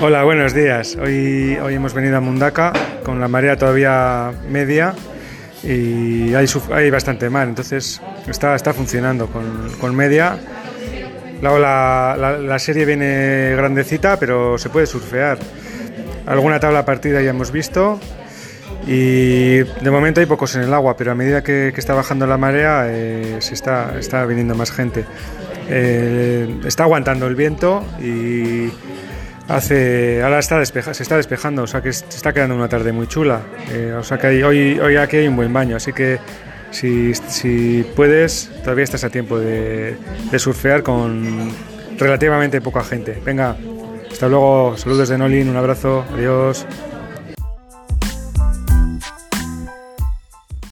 Hola, buenos días. Hoy, hoy hemos venido a Mundaka con la marea todavía media y hay, hay bastante mar, entonces está, está funcionando con, con media. La, la- la serie viene grandecita, pero se puede surfear. Alguna tabla partida ya hemos visto y de momento hay pocos en el agua, pero a medida que, que está bajando la marea eh, se está, está viniendo más gente. Eh, está aguantando el viento y hace ahora está despeja, se está despejando, o sea que se está quedando una tarde muy chula. Eh, o sea que hay- hoy, hoy aquí hay un buen baño, así que si, puedes, todavía estás a tiempo de, de surfear con relativamente poca gente. Venga, hasta luego, saludos de Nolin, un abrazo, adiós.